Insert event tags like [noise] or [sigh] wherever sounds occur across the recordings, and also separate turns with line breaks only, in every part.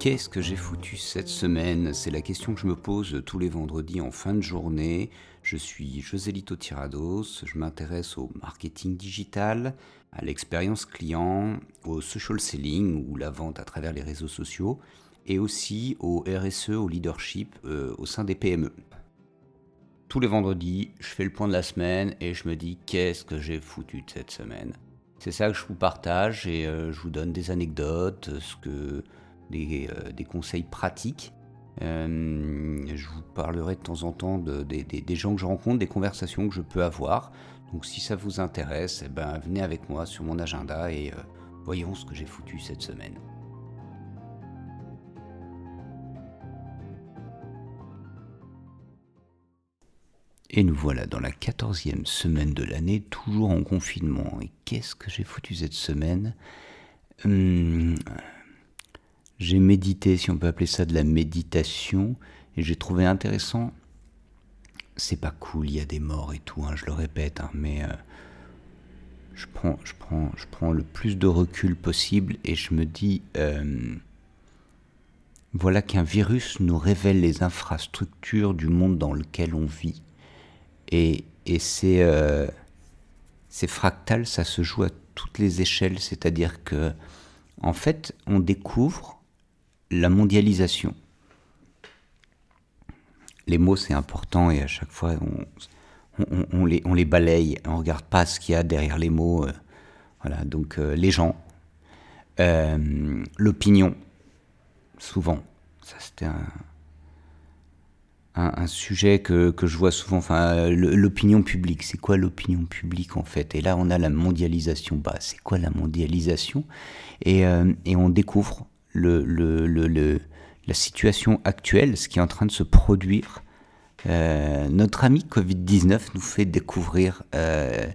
Qu'est-ce que j'ai foutu cette semaine? C'est la question que je me pose tous les vendredis en fin de journée. Je suis Joselito Tirados, je m'intéresse au marketing digital, à l'expérience client, au social selling ou la vente à travers les réseaux sociaux, et aussi au RSE, au leadership euh, au sein des PME. Tous les vendredis, je fais le point de la semaine et je me dis qu'est-ce que j'ai foutu de cette semaine? C'est ça que je vous partage et euh, je vous donne des anecdotes, ce que euh, des, conseils pratiques. Euh, je vous parlerai de temps en temps de, des gens que je rencontre, des conversations que je peux avoir. Donc si ça vous intéresse, eh ben, venez avec moi sur mon agenda et euh, voyons ce que j'ai foutu cette semaine. Et nous voilà dans la quatorzième semaine de l'année, toujours en confinement. Et qu'est-ce que j'ai foutu cette semaine? Hum, j'ai médité, si on peut appeler ça de la méditation, et j'ai trouvé intéressant. C'est pas cool, il y a des morts et tout, hein, je le répète, hein, mais euh, je, prends, je, prends, je prends le plus de recul possible et je me dis euh, voilà qu'un virus nous révèle les infrastructures du monde dans lequel on vit. Et, euh, c'est fractal, ça se joue à toutes les échelles, c'est-à-dire que en fait, on découvre la mondialisation. Les mots, c'est important et à chaque fois, on, les, on les balaye, on ne regarde pas ce qu'il y a derrière les mots. Euh, voilà, donc euh, les gens, euh, l'opinion, souvent. Ça, c'était un, un, sujet que, que, je vois souvent. Enfin, l'opinion publique, c'est quoi l'opinion publique en fait? Et là, on a la mondialisation. Bah, c'est quoi la mondialisation? Et, et on découvre la situation actuelle, ce qui est en train de se produire. Euh, notre ami Covid-19 nous fait découvrir euh,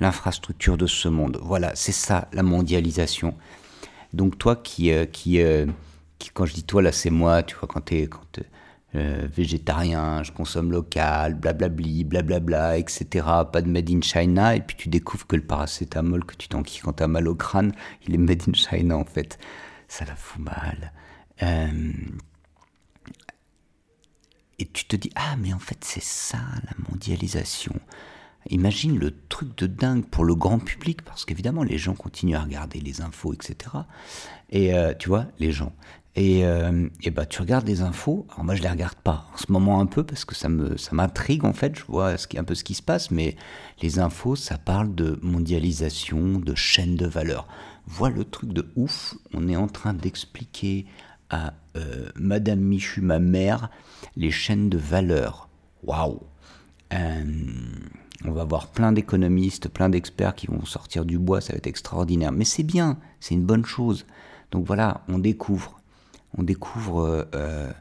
l'infrastructure de ce monde. Voilà, c'est ça la mondialisation. Donc toi qui, euh, qui, quand je dis toi là, c'est moi, tu vois, quand tu es végétarien, je consomme local, blablabli, blablabla, etc. Pas de made in China, et puis tu découvres que le paracétamol que tu t'enquilles quand tu as mal au crâne, il est made in China en fait ça la fout mal. Euh, et tu te dis, ah mais en fait c'est ça la mondialisation. Imagine le truc de dingue pour le grand public, parce qu'évidemment les gens continuent à regarder les infos, etc. Et euh, tu vois, les gens. Et, euh, et, bah tu regardes les infos, alors moi je les regarde pas en ce moment un peu parce que ça me ça m'intrigue en fait, je vois un peu ce qui se passe, mais les infos ça parle de mondialisation, de chaîne de valeur vois le truc de ouf, on est en train d'expliquer à euh, Madame Michu, ma mère, les chaînes de valeur. Waouh euh, On va voir plein d'économistes, plein d'experts qui vont sortir du bois, ça va être extraordinaire. Mais c'est bien, c'est une bonne chose. Donc voilà, on découvre. On découvre euh,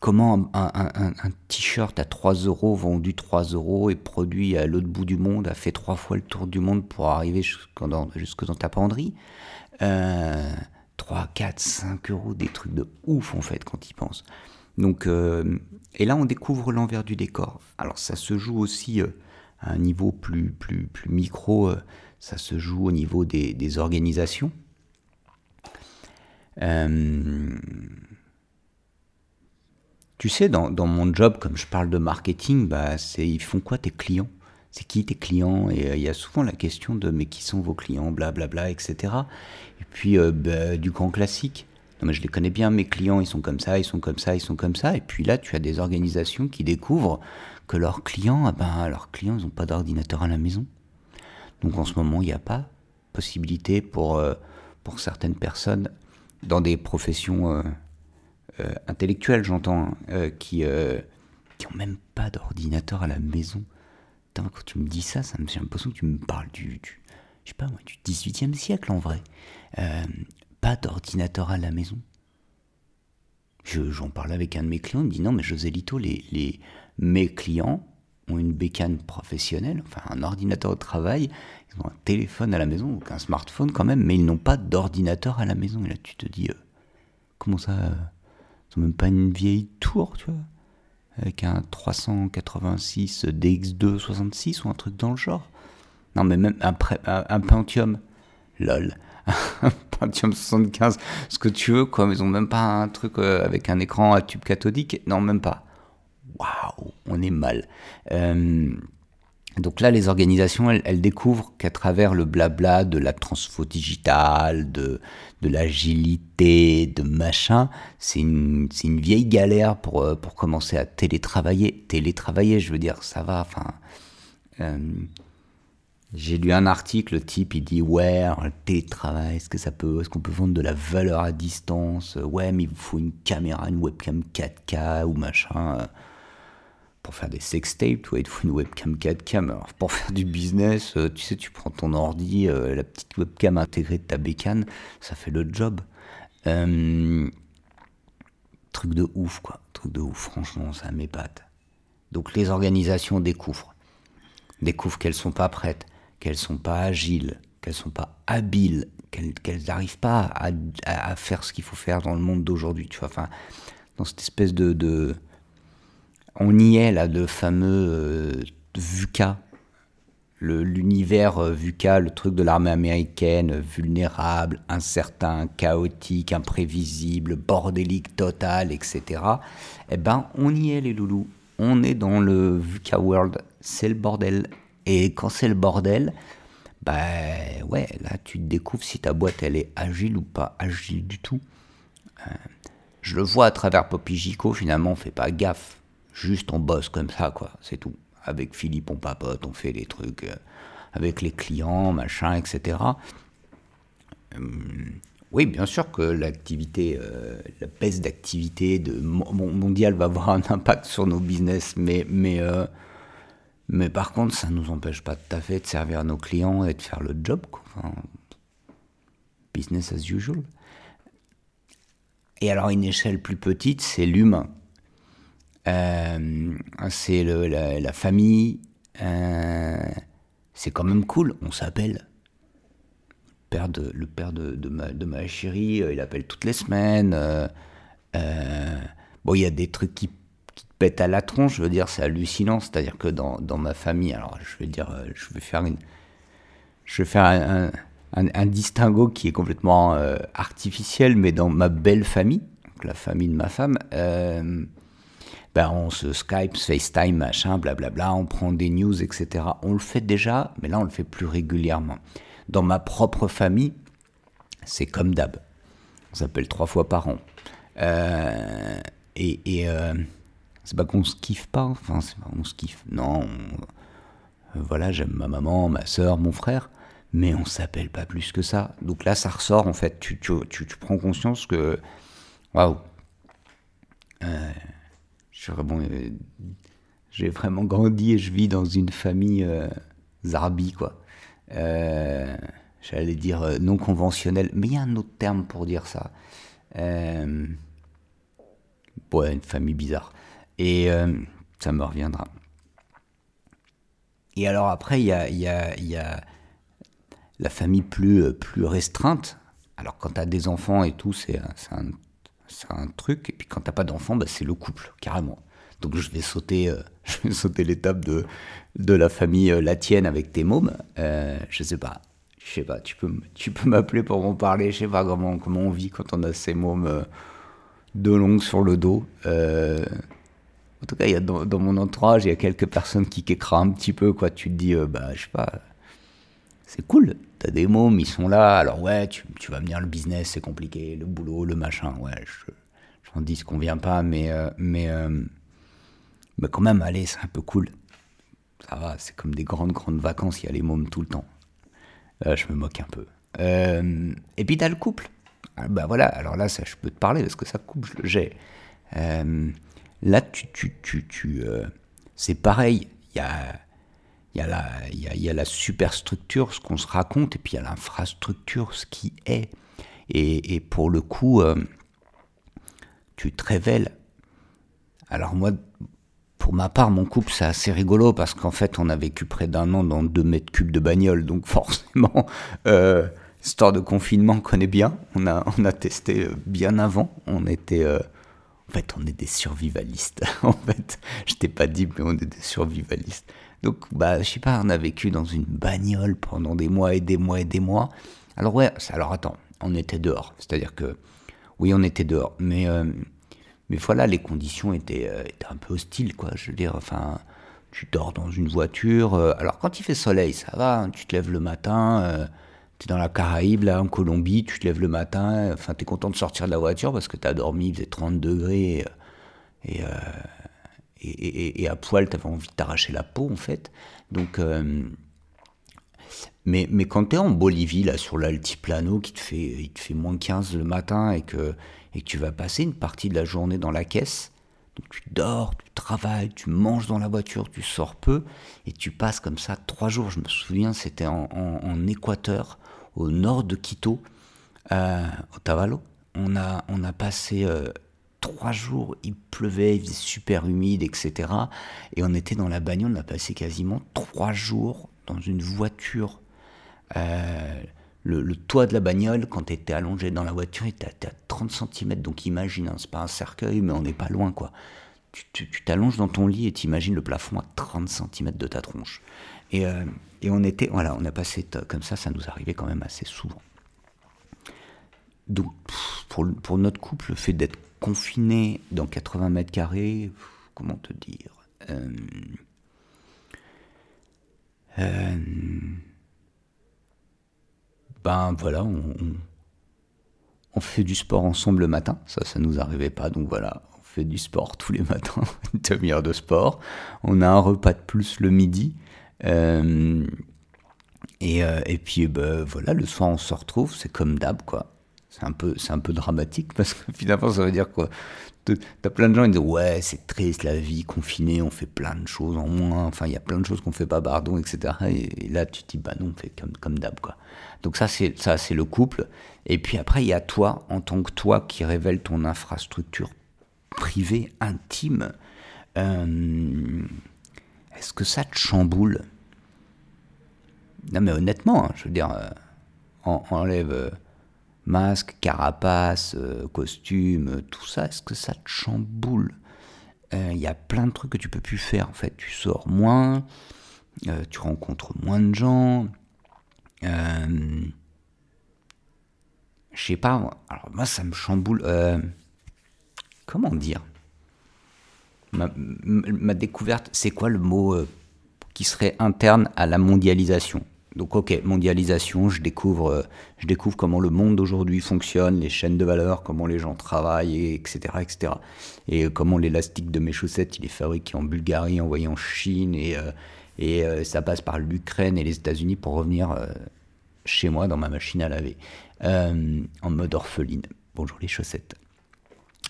comment un, t-shirt à 3 euros, vendu 3 euros et produit à l'autre bout du monde, a fait trois fois le tour du monde pour arriver jusque dans, ta penderie. Euh, 3, 4, 5 euros, des trucs de ouf en fait quand ils pensent. Donc, euh, et là on découvre l'envers du décor. Alors ça se joue aussi euh, à un niveau plus, plus, plus micro, euh, ça se joue au niveau des, des organisations. Tu sais, dans, mon job, comme je parle de marketing, bah, c'est ils font quoi tes clients? C'est qui tes clients? Et euh, il y a souvent la question de mais qui sont vos clients, blablabla, bla, bla, etc. Et puis euh, bah, du grand classique. Non mais je les connais bien, mes clients, ils sont comme ça, ils sont comme ça, ils sont comme ça. Et puis là, tu as des organisations qui découvrent que leurs clients, ah ben, leurs clients, ils n'ont pas d'ordinateur à la maison. Donc en ce moment, il n'y a pas possibilité pour, euh, pour certaines personnes dans des professions euh, intellectuels, j'entends, hein, euh, qui, euh, qui ont même pas d'ordinateur à la maison. quand tu me dis ça, ça me, j'ai l'impression que tu me parles du, je sais pas du 18e siècle en vrai. pas d'ordinateur à la maison. j'en parle avec un de mes clients, il me dit non mais José Lito, les, les, mes clients ont une bécane professionnelle, enfin un ordinateur au travail, ils ont un téléphone à la maison, donc un smartphone quand même, mais ils n'ont pas d'ordinateur à la maison. Et là tu te dis, comment ça même pas une vieille tour, tu vois, avec un 386 DX2 66 ou un truc dans le genre. Non, mais même un, un, Pentium, lol, [laughs] un Pentium 75, ce que tu veux, quoi. Ils ont même pas un truc euh, avec un écran à tube cathodique. Non, même pas. Waouh, on est mal. Euh, donc là, les organisations, elles, découvrent qu'à travers le blabla de la transfo digitale, de, l'agilité, de machin, c'est une, vieille galère pour, euh, pour commencer à télétravailler. Télétravailler, je veux dire, ça va, enfin... Euh, j'ai lu un article, le type il dit ouais, le télétravail, est-ce que ça peut, est-ce qu'on peut vendre de la valeur à distance? Ouais, mais il vous faut une caméra, une webcam 4K ou machin pour faire des sextapes, il faut une webcam 4K. Alors, pour faire du business, euh, tu sais, tu prends ton ordi, euh, la petite webcam intégrée de ta bécane, ça fait le job. Euh, truc de ouf, quoi. Truc de ouf, franchement, ça m'épate. Donc les organisations découvrent. Découvrent qu'elles sont pas prêtes, qu'elles sont pas agiles, qu'elles sont pas habiles, qu'elles n'arrivent pas à, faire ce qu'il faut faire dans le monde d'aujourd'hui. Tu vois, enfin, dans cette espèce de on y est là, le fameux euh, VUCA, l'univers euh, VUCA, le truc de l'armée américaine, vulnérable, incertain, chaotique, imprévisible, bordélique total, etc. Eh ben, on y est les loulous. On est dans le VUCA world, c'est le bordel. Et quand c'est le bordel, ben ouais, là tu découvres si ta boîte elle est agile ou pas agile du tout. Euh, je le vois à travers Poppy Gico, finalement on fait pas gaffe. Juste on bosse comme ça, quoi, c'est tout. Avec Philippe, on papote, on fait les trucs euh, avec les clients, machin, etc. Hum, oui, bien sûr que l'activité, euh, la baisse d'activité mondiale va avoir un impact sur nos business, mais, mais, euh, mais par contre, ça ne nous empêche pas tout à fait de servir nos clients et de faire le job. Quoi. business as usual. Et alors, une échelle plus petite, c'est l'humain. Euh, c'est la, famille. Euh, c'est quand même cool. On s'appelle. Le père de, ma, chérie, euh, il appelle toutes les semaines. bon, il y a des trucs qui, qui, te pètent à la tronche, je veux dire, c'est hallucinant. C'est-à-dire que dans, ma famille, alors je vais dire, je vais faire. Je vais faire un distinguo qui est complètement artificiel, mais dans ma belle famille, la famille de ma femme, ben on se Skype, FaceTime, machin, blablabla, on prend des news, etc. On le fait déjà, mais là on le fait plus régulièrement. Dans ma propre famille, c'est comme d'hab. On s'appelle trois fois par an. Euh, et, euh, c'est pas qu'on se kiffe pas, enfin c'est pas qu'on se kiffe. Non, euh, voilà, j'aime ma maman, ma soeur, mon frère, mais on s'appelle pas plus que ça. Donc là, ça ressort en fait. Tu, tu prends conscience que, waouh. Euh, j'ai vraiment grandi et je vis dans une famille euh, zarbi, quoi. Euh, j'allais dire non conventionnelle, mais il y a un autre terme pour dire ça. Euh, une famille bizarre. Et ça me reviendra. Et alors après, il y a, y, a, y a, la famille plus, plus restreinte. Alors quand tu as des enfants et tout, c'est un, c'est un truc. Et puis quand t'as pas d'enfant, bah, c'est le couple, carrément. Donc je vais sauter, euh, [laughs] je sauter l'étape de, de la famille euh, la tienne avec tes mômes. Euh, je sais pas, je sais pas. Tu peux, tu peux m'appeler pour m'en parler. Je sais pas comment, comment on vit quand on a ces mômes euh, de longues sur le dos. en tout cas, y a dans, dans, mon entourage, il y a quelques personnes qui kécrent un petit peu. Quoi. Tu te dis, bah, je sais pas, c'est cool. T'as des mômes, ils sont là. Alors ouais, tu, tu, vas venir le business, c'est compliqué, le boulot, le machin. Ouais, je, j'en dis ce qu'on vient pas, mais mais mais quand même, allez, c'est un peu cool. Ça va, c'est comme des grandes, grandes vacances, il y a les mômes tout le temps. Euh, je me moque un peu. Euh, et puis t'as le couple. Ah, bah voilà, alors là, ça, je peux te parler parce que ça coupe, j'ai. Euh, là, tu, tu, tu, tu c'est pareil. Il y a, y, a la, y, a, y a la superstructure, ce qu'on se raconte, et puis il y a l'infrastructure, ce qui est. Et, et pour le coup, tu te révèles. Alors moi, pour ma part, mon couple, c'est assez rigolo parce qu'en fait, on a vécu près d'un an dans deux mètres cubes de bagnole. Donc [laughs] forcément, euh, histoire de confinement, on connaît bien. On a, on a testé euh, bien avant. On était... Euh, en fait, on est des survivalistes. [laughs] en fait, je t'ai pas dit, mais on est des survivalistes. Donc, bah, je sais pas, on a vécu dans une bagnole pendant des mois et des mois et des mois. Alors ouais, alors attends, on était dehors. C'est-à-dire que, oui, on était dehors. Mais, euh, mais voilà, les conditions étaient, euh, étaient, un peu hostiles, quoi. Je veux dire, enfin, tu dors dans une voiture. Euh, alors quand il fait soleil, ça va. Hein, tu te lèves le matin. Tu es dans la Caraïbe, là, en Colombie. Tu te lèves le matin. Enfin, tu es content de sortir de la voiture parce que tu as dormi, il faisait 30 degrés. Et, et, et, à poil, tu avais envie de t'arracher la peau, en fait. Donc mais, mais quand tu es en Bolivie, là, sur l'altiplano, qui te fait, il te fait moins 15 le matin et que, et tu vas passer une partie de la journée dans la caisse, donc tu dors, tu travailles, tu manges dans la voiture, tu sors peu, et tu passes comme ça trois jours. Je me souviens, c'était en, en, Équateur, au nord de Quito, euh, au Tavalo. On a, on a passé euh, trois jours, il pleuvait, il faisait super humide, etc. Et on était dans la bagnole, on a passé quasiment trois jours dans une voiture euh, le, toit de la bagnole, quand tu étais allongé dans la voiture, était à, 30 cm. Donc imagine, hein, c'est pas un cercueil, mais on n'est pas loin, quoi. Tu t'allonges dans ton lit et t'imagines le plafond à 30 cm de ta tronche. Et, euh, et, on était, voilà, on a passé comme ça, ça nous arrivait quand même assez souvent. Donc pour, notre couple, le fait d'être confiné dans 80 mètres carrés, comment te dire euh, euh ben voilà, on, fait du sport ensemble le matin. Ça, ça nous arrivait pas. Donc voilà, on fait du sport tous les [laughs] matins, une demi-heure de sport. On a un repas de plus le midi. Euh, et, euh, et, puis ben, voilà, le soir on se retrouve, c'est comme d'hab quoi. C'est un peu, un peu dramatique parce que [laughs] finalement ça veut dire quoi? T'as plein de gens qui disent ouais c'est triste la vie confinée, on fait plein de choses en moins, enfin il y a plein de choses qu'on fait pas pardon etc. Et, là tu te dis bah non on fait comme comme d'hab quoi. Donc ça c'est ça c'est le couple. Et puis après il y a toi en tant que toi qui révèle ton infrastructure privée intime. Euh, est-ce que ça te chamboule? Non mais honnêtement, hein, je veux dire, euh, enlève euh, masque, carapace, costume, tout ça. Est-ce que ça te chamboule? Il y a plein de trucs que tu peux plus faire en fait. Tu sors moins, tu rencontres moins de gens. Euh, je sais pas, alors moi ça me chamboule. Euh, comment dire? Ma, découverte, c'est quoi le mot euh, qui serait interne à la mondialisation? Donc ok, mondialisation, je découvre, je découvre comment le monde d'aujourd'hui fonctionne, les chaînes de valeur, comment les gens travaillent, etc. etc. Et comment l'élastique de mes chaussettes, il est fabriqué en Bulgarie, envoyé en Chine, et, euh, ça passe par l'Ukraine et les États-Unis pour revenir euh, chez moi dans ma machine à laver, euh, en mode orpheline. Bonjour les chaussettes.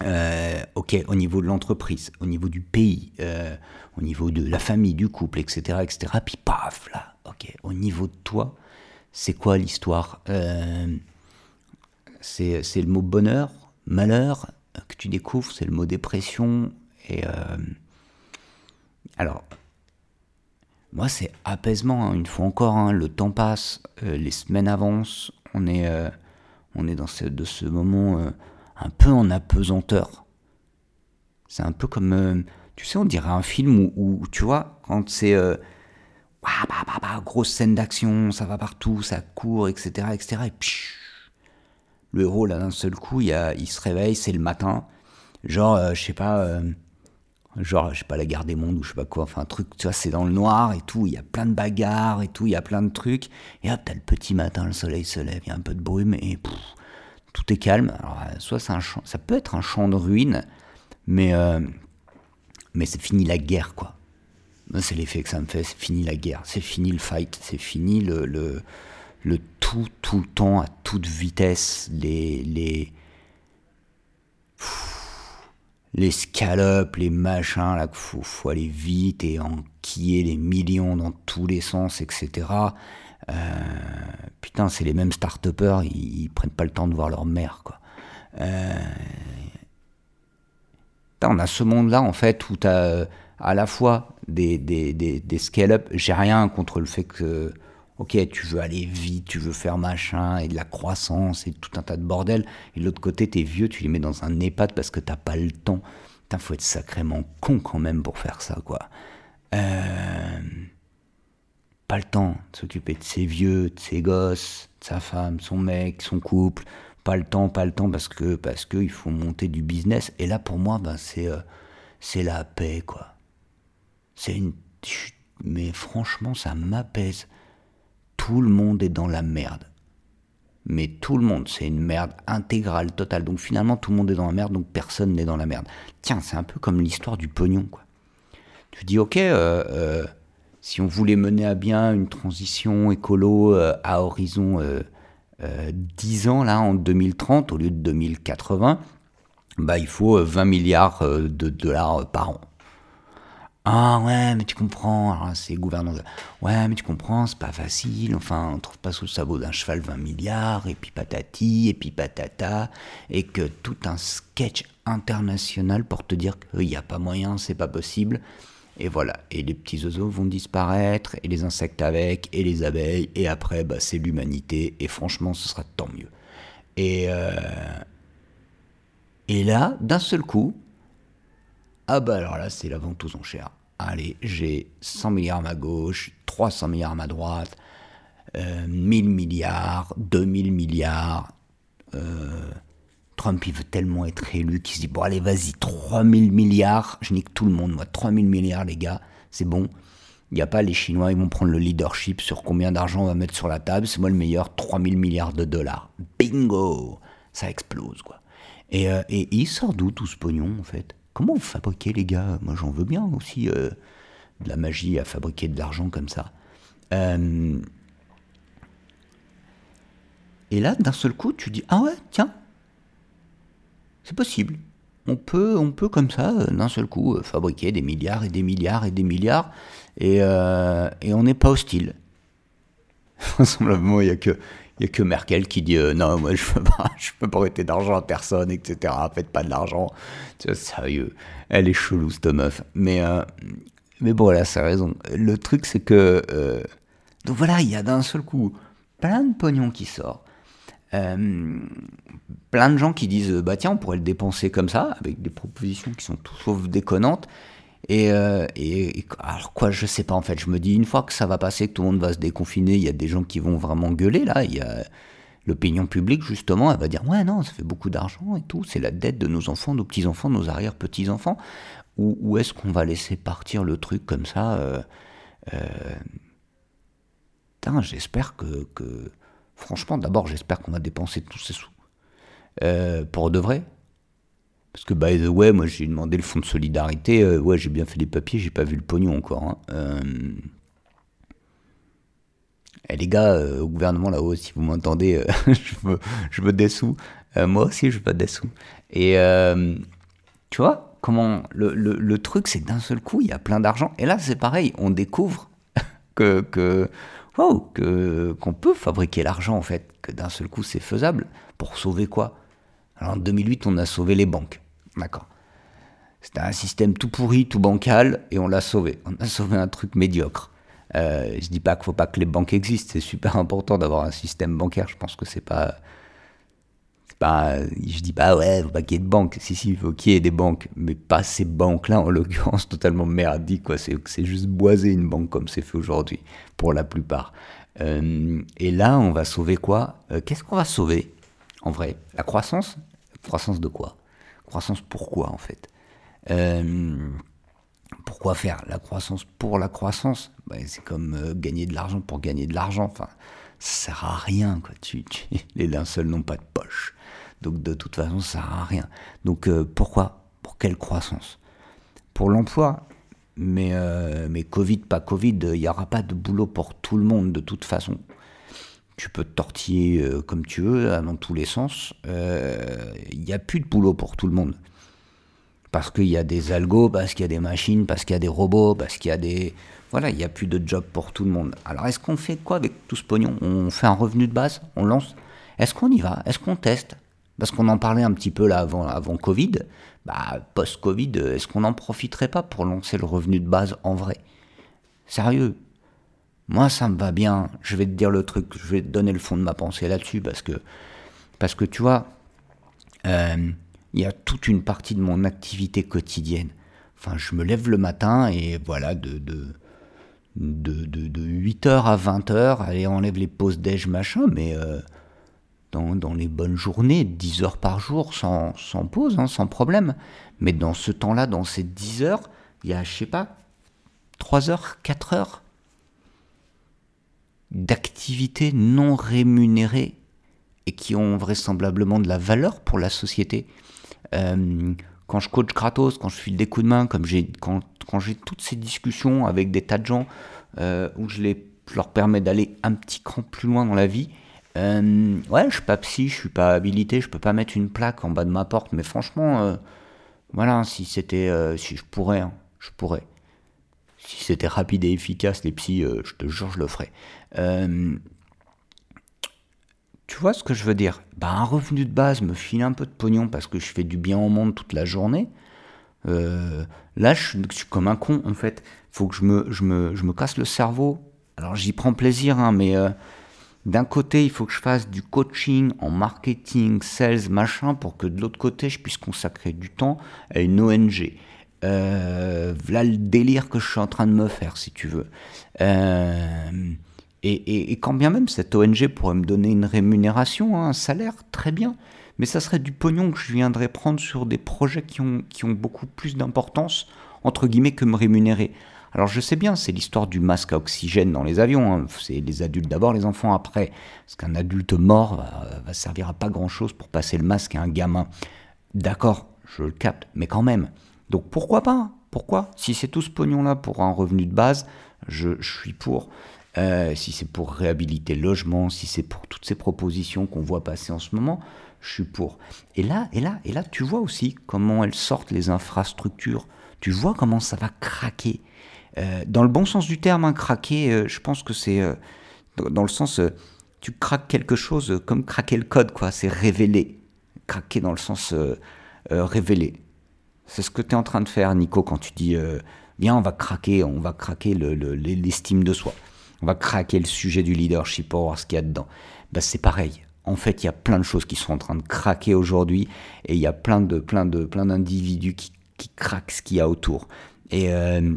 Ok, au niveau de l'entreprise, au niveau du pays, au niveau de la famille, du couple, etc., etc. Puis paf, là, ok, au niveau de toi, c'est quoi l'histoire C'est le mot bonheur, malheur que tu découvres, c'est le mot dépression. Et alors, moi, c'est apaisement. Hein. Une fois encore, hein. le temps passe, euh, les semaines avancent, on est, euh, on est dans ce, de ce moment euh, un peu en apesanteur. C'est un peu comme, tu sais, on dirait un film où, tu vois, quand c'est bah, bah, bah, grosse scène d'action, ça va partout, ça court, etc., etc. Et puis, le héros, là, d'un seul coup, il, se réveille, c'est le matin. Genre, je sais pas genre, je sais pas, la guerre des mondes ou je sais pas quoi, enfin un truc, tu vois, c'est dans le noir et tout, il y a plein de bagarres et tout, il y a plein de trucs, et hop, t'as le petit matin, le soleil se lève, il y a un peu de brume et tout est calme. Alors, euh, soit ça peut être un champ de ruines, mais, euh, mais c'est fini la guerre, quoi. C'est l'effet que ça me fait, c'est fini la guerre, c'est fini le fight, c'est fini le, le, tout, tout le temps, à toute vitesse, les. les les scallops, les machins, là, qu'il faut, aller vite et enquiller les millions dans tous les sens, etc. Euh, putain, c'est les mêmes start ils, ils, prennent pas le temps de voir leur mère, quoi. Euh, on a ce monde-là, en fait, où tu as à la fois des, des, des, des scale-up. J'ai rien contre le fait que ok, tu veux aller vite, tu veux faire machin, et de la croissance, et tout un tas de bordel. Et de l'autre côté, t'es vieux, tu les mets dans un EHPAD parce que t'as pas le temps. Putain, faut être sacrément con quand même pour faire ça, quoi. Euh... pas le temps de s'occuper de ses vieux, de ses gosses, de sa femme, son mec, son couple. Pas le temps, pas le temps parce que parce que il faut monter du business. Et là pour moi, ben c'est euh, c'est la paix quoi. C'est une mais franchement ça m'apaise. Tout le monde est dans la merde. Mais tout le monde, c'est une merde intégrale, totale. Donc finalement, tout le monde est dans la merde, donc personne n'est dans la merde. Tiens, c'est un peu comme l'histoire du pognon, quoi. Tu dis, ok, euh, euh, si on voulait mener à bien une transition écolo euh, à horizon 10 ans, là, en 2030, au lieu de 2080, bah, il faut 20 milliards de dollars par an. Ah ouais, mais tu comprends, c'est gouvernant. Ouais, mais tu comprends, c'est pas facile. Enfin, on trouve pas sous le sabot d'un cheval 20 milliards, et puis patati, et puis patata, et que tout un sketch international pour te dire qu'il n'y a pas moyen, c'est pas possible. Et voilà, et les petits oiseaux vont disparaître, et les insectes avec, et les abeilles, et après, bah, c'est l'humanité, et franchement, ce sera tant mieux. Et, euh, et là, d'un seul coup, ah bah alors là, c'est la vente aux enchères. Allez, j'ai 100 milliards à ma gauche, 300 milliards à ma droite, 1000 euh, milliards, 2000 milliards. Euh, Trump, il veut tellement être élu qu'il se dit, bon allez, vas-y, 3000 milliards, je nique tout le monde, moi, 3000 milliards, les gars, c'est bon. Il n'y a pas les Chinois, ils vont prendre le leadership sur combien d'argent on va mettre sur la table, c'est moi le meilleur, 3000 milliards de dollars. Bingo Ça explose, quoi. Et, euh, et il sort d'où tout ce pognon, en fait? Comment vous fabriquez, les gars? Moi, j'en veux bien aussi euh, de la magie à fabriquer de l'argent comme ça. Euh, et là, d'un seul coup, tu dis Ah ouais, tiens, c'est possible. On peut, on peut comme ça, euh, d'un seul coup, fabriquer des milliards et des milliards et des milliards, et, et on n'est pas hostile. [laughs] Vraisemblablement, il n'y a que a Merkel qui dit euh, non, moi je ne peux, pas, [laughs] peux prêter d'argent à personne, etc. Faites pas de l'argent. Sérieux. Elle est chelou, cette meuf. Mais, euh, bon, elle a sa raison. Le truc, c'est que. Euh, donc voilà, il y a d'un seul coup plein de pognon qui sort. Plein de gens qui disent bah tiens, on pourrait le dépenser comme ça, avec des propositions qui sont tout sauf déconnantes. Euh, et, alors quoi, je sais pas en fait. Je me dis une fois que ça va passer, que tout le monde va se déconfiner, il y a des gens qui vont vraiment gueuler là. Il y a l'opinion publique justement, elle va dire ouais non, ça fait beaucoup d'argent et tout. C'est la dette de nos enfants, nos petits enfants, nos arrière petits enfants. Ou, est-ce qu'on va laisser partir le truc comme ça euh, euh J'espère que, franchement, d'abord j'espère qu'on va dépenser tous ces sous euh, pour de vrai parce que, by the way, moi j'ai demandé le fonds de solidarité. Euh, ouais, j'ai bien fait les papiers, j'ai pas vu le pognon encore. Hein. Euh, eh, les gars, au gouvernement là-haut, si vous m'entendez, [laughs] je, veux, je moi aussi, je veux des sous. Et tu vois, comment le, truc, c'est que d'un seul coup, il y a plein d'argent. Et là, c'est pareil, on découvre [laughs] que que qu'on peut fabriquer l'argent en fait, que d'un seul coup, c'est faisable. Pour sauver quoi? Alors en 2008, on a sauvé les banques. D'accord. C'était un système tout pourri, tout bancal, et on l'a sauvé. On a [laughs] sauvé un truc médiocre. Euh, je dis pas qu'il faut pas que les banques existent, c'est super important d'avoir un système bancaire. Je pense que c'est pas, pas, je dis pas ouais, faut pas qu'il y ait de banques. Si si, il faut qu'il y ait des banques, mais pas ces banques-là en [laughs] l'occurrence totalement merdiques quoi. C'est juste boiser une banque comme c'est fait aujourd'hui pour la plupart. Euh, et là, on va sauver quoi? Euh, Qu'est-ce qu'on va sauver en vrai? La croissance? Croissance de quoi? Croissance pourquoi en fait? Euh, Pourquoi faire la croissance pour la croissance? Ben, C'est comme euh, gagner de l'argent pour gagner de l'argent. Enfin, ça sert à rien. Quoi. Tu, [laughs] les linceuls n'ont pas de poche. Donc de toute façon, ça sert à rien. Donc euh, pourquoi? Pour quelle croissance? Pour l'emploi. Mais, mais Covid, pas Covid, il n'y aura pas de boulot pour tout le monde de toute façon tu peux te tortiller euh, comme tu veux, hein, dans tous les sens. Il euh, n'y a plus de boulot pour tout le monde. Parce qu'il y a des algos, parce qu'il y a des machines, parce qu'il y a des robots, parce qu'il y a des... Voilà, il n'y a plus de job pour tout le monde. Alors est-ce qu'on fait quoi avec tout ce pognon? On fait un revenu de base? On lance? Est-ce qu'on y va? Est-ce qu'on teste? Parce qu'on en parlait un petit peu là avant, avant Covid. Bah, post-Covid, est-ce qu'on n'en profiterait pas pour lancer le revenu de base en vrai? Sérieux? Moi, ça me va bien. Je vais te dire le truc. Je vais te donner le fond de ma pensée là-dessus parce que, parce que tu vois, euh, il y a toute une partie de mon activité quotidienne. Enfin, je me lève le matin et voilà, de, de, de, de, 8h à 20h, allez, enlève les pauses déj, machin, mais euh, dans, les bonnes journées, 10 heures par jour, sans, pause, hein, sans problème. Mais dans ce temps-là, dans ces 10 heures, il y a, je sais pas, 3 heures, 4 heures d'activités non rémunérées et qui ont vraisemblablement de la valeur pour la société. Euh, quand je coach gratos, quand je file des coups de main, comme j'ai, quand, j'ai toutes ces discussions avec des tas de gens euh, où je, les, leur permets d'aller un petit cran plus loin dans la vie, euh, ouais, je suis pas psy, je suis pas habilité, je peux pas mettre une plaque en bas de ma porte, mais franchement, voilà, si c'était, si je pourrais, hein, je pourrais. Si c'était rapide et efficace, les psys, je te jure, je le ferais. Tu vois ce que je veux dire? Bah, Un revenu de base me file un peu de pognon parce que je fais du bien au monde toute la journée. Euh, là, je suis, comme un con, en fait. Il faut que je me, je, me, je me casse le cerveau. Alors, j'y prends plaisir, hein, mais euh, d'un côté, il faut que je fasse du coaching en marketing, sales, machin, pour que de l'autre côté, je puisse consacrer du temps à une ONG. Euh, voilà le délire que je suis en train de me faire, si tu veux. Euh, et, quand bien même cette ONG pourrait me donner une rémunération, hein, un salaire, très bien, mais ça serait du pognon que je viendrais prendre sur des projets qui ont, qui ont beaucoup plus d'importance, entre guillemets, que me rémunérer. Alors je sais bien, c'est l'histoire du masque à oxygène dans les avions, hein. c'est les adultes d'abord, les enfants après, parce qu'un adulte mort va, va servir à pas grand-chose pour passer le masque à un gamin. D'accord, je le capte, mais quand même. Donc pourquoi pas? Pourquoi? Si c'est tout ce pognon-là pour un revenu de base, je, je suis pour. Euh, si c'est pour réhabiliter le logement, si c'est pour toutes ces propositions qu'on voit passer en ce moment, je suis pour. Et là, et là, et là, tu vois aussi comment elles sortent les infrastructures. Tu vois comment ça va craquer. Euh, dans le bon sens du terme, hein, craquer, euh, je pense que c'est dans le sens, tu craques quelque chose comme craquer le code, quoi. C'est révéler. Craquer dans le sens révéler. C'est ce que tu es en train de faire, Nico, quand tu dis viens, on va craquer, on va craquer l'estime de soi on va craquer le sujet du leadership pour voir ce qu'il y a dedans. Bah, c'est pareil. En fait, il y a plein de choses qui sont en train de craquer aujourd'hui et il y a plein de plein de plein d'individus qui, qui craquent ce qu'il y a autour. Et, euh,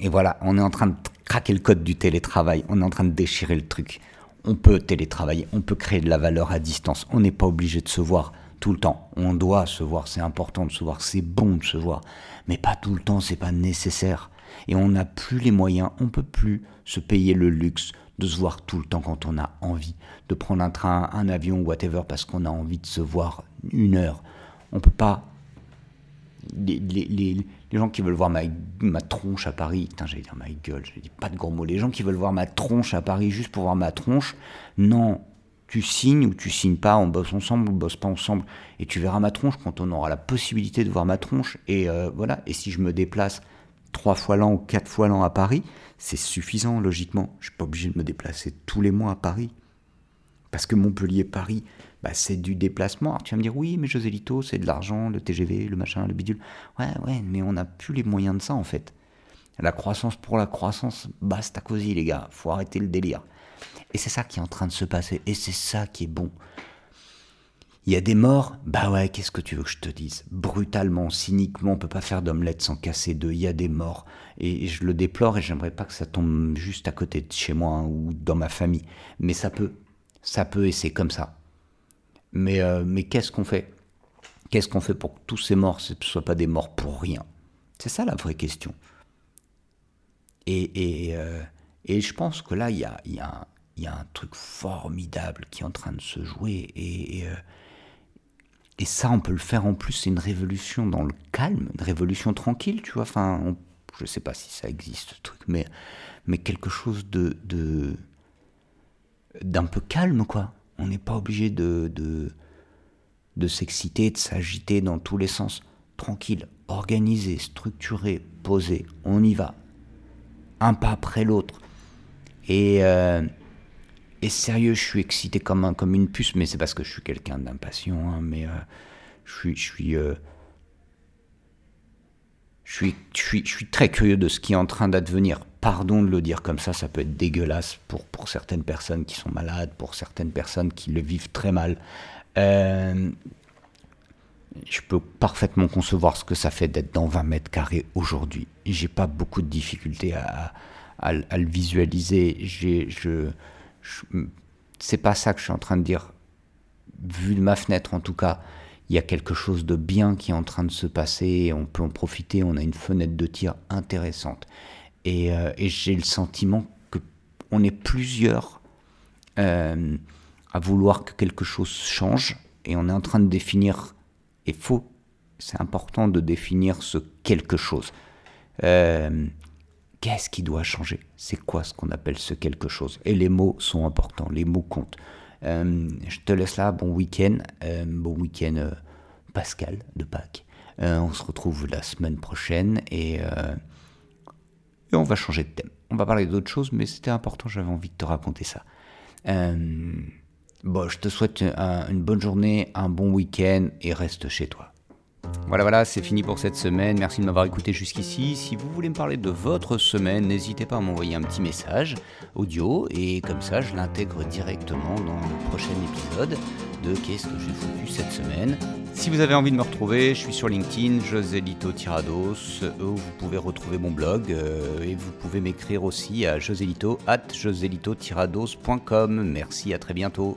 et voilà, on est en train de craquer le code du télétravail. On est en train de déchirer le truc. On peut télétravailler, on peut créer de la valeur à distance. On n'est pas obligé de se voir tout le temps. On doit se voir, c'est important de se voir, c'est bon de se voir, mais pas tout le temps, c'est pas nécessaire et on n'a plus les moyens, on peut plus se payer le luxe de se voir tout le temps quand on a envie, de prendre un train, un avion, whatever, parce qu'on a envie de se voir une heure. On peut pas. Les, gens qui veulent voir ma, ma tronche à Paris, putain, j'allais dire ma gueule, je dis pas de gros mots. Les gens qui veulent voir ma tronche à Paris juste pour voir ma tronche, non, tu signes ou tu signes pas, on bosse ensemble ou on bosse pas ensemble, et tu verras ma tronche quand on aura la possibilité de voir ma tronche. Et euh, voilà. Et si je me déplace trois fois l'an ou quatre fois l'an à Paris, c'est suffisant logiquement. Je suis pas obligé de me déplacer tous les mois à Paris. Parce que Montpellier-Paris, bah, c'est du déplacement. Alors tu vas me dire, oui, mais José Lito, c'est de l'argent, le TGV, le machin, le bidule. Ouais, ouais, mais on n'a plus les moyens de ça en fait. La croissance pour la croissance, basta cosy les gars, faut arrêter le délire. Et c'est ça qui est en train de se passer, et c'est ça qui est bon. Il y a des morts Bah ouais, qu'est-ce que tu veux que je te dise? Brutalement, cyniquement, on peut pas faire d'omelette sans casser deux. Il y a des morts. Et je le déplore et j'aimerais pas que ça tombe juste à côté de chez moi hein, ou dans ma famille. Mais ça peut. Ça peut et c'est comme ça. Mais, euh, mais qu'est-ce qu'on fait? Qu'est-ce qu'on fait pour que tous ces morts ne soient pas des morts pour rien? C'est ça la vraie question. Et, et, euh, et je pense que là, il y a, y, a, y a, un truc formidable qui est en train de se jouer. Et, euh, et ça, on peut le faire en plus, c'est une révolution dans le calme, une révolution tranquille, tu vois. Enfin, je ne sais pas si ça existe, ce truc, mais, mais quelque chose de, de d'un peu calme, quoi. On n'est pas obligé de, de, de s'exciter, de s'agiter dans tous les sens. Tranquille, organisé, structuré, posé, on y va. Un pas après l'autre. Et, euh, et sérieux, je suis excité comme, un, comme une puce, mais c'est parce que je suis quelqu'un d'impatient. Hein, mais euh, je suis, euh, je suis, je suis, je suis très curieux de ce qui est en train d'advenir. Pardon de le dire comme ça, ça peut être dégueulasse pour, pour certaines personnes qui sont malades, pour certaines personnes qui le vivent très mal. Euh, je peux parfaitement concevoir ce que ça fait d'être dans 20 mètres carrés aujourd'hui. J'ai pas beaucoup de difficultés à, à, le visualiser. J'ai, je, c'est pas ça que je suis en train de dire. Vu de ma fenêtre, en tout cas, il y a quelque chose de bien qui est en train de se passer on peut en profiter. On a une fenêtre de tir intéressante. Et, euh, j'ai le sentiment qu'on est plusieurs euh, à vouloir que quelque chose change et on est en train de définir, et faut, c'est important de définir ce quelque chose. Euh, qu'est-ce qui doit changer? C'est quoi ce qu'on appelle ce quelque chose? Et les mots sont importants, les mots comptent. Je te laisse là, bon week-end, bon week-end Pascal de Pâques. on se retrouve la semaine prochaine et, et, on va changer de thème. On va parler d'autres choses, mais c'était important, j'avais envie de te raconter ça. bon, je te souhaite une bonne journée, un bon week-end et reste chez toi. Voilà, voilà, c'est fini pour cette semaine. Merci de m'avoir écouté jusqu'ici. Si vous voulez me parler de votre semaine, n'hésitez pas à m'envoyer un petit message audio et comme ça, je l'intègre directement dans le prochain épisode de Qu'est-ce que j'ai foutu cette semaine? Si vous avez envie de me retrouver, je suis sur LinkedIn, Joselito Tirados, où vous pouvez retrouver mon blog euh, et vous pouvez m'écrire aussi à joselito at joselitotirados.com. Merci, à très bientôt.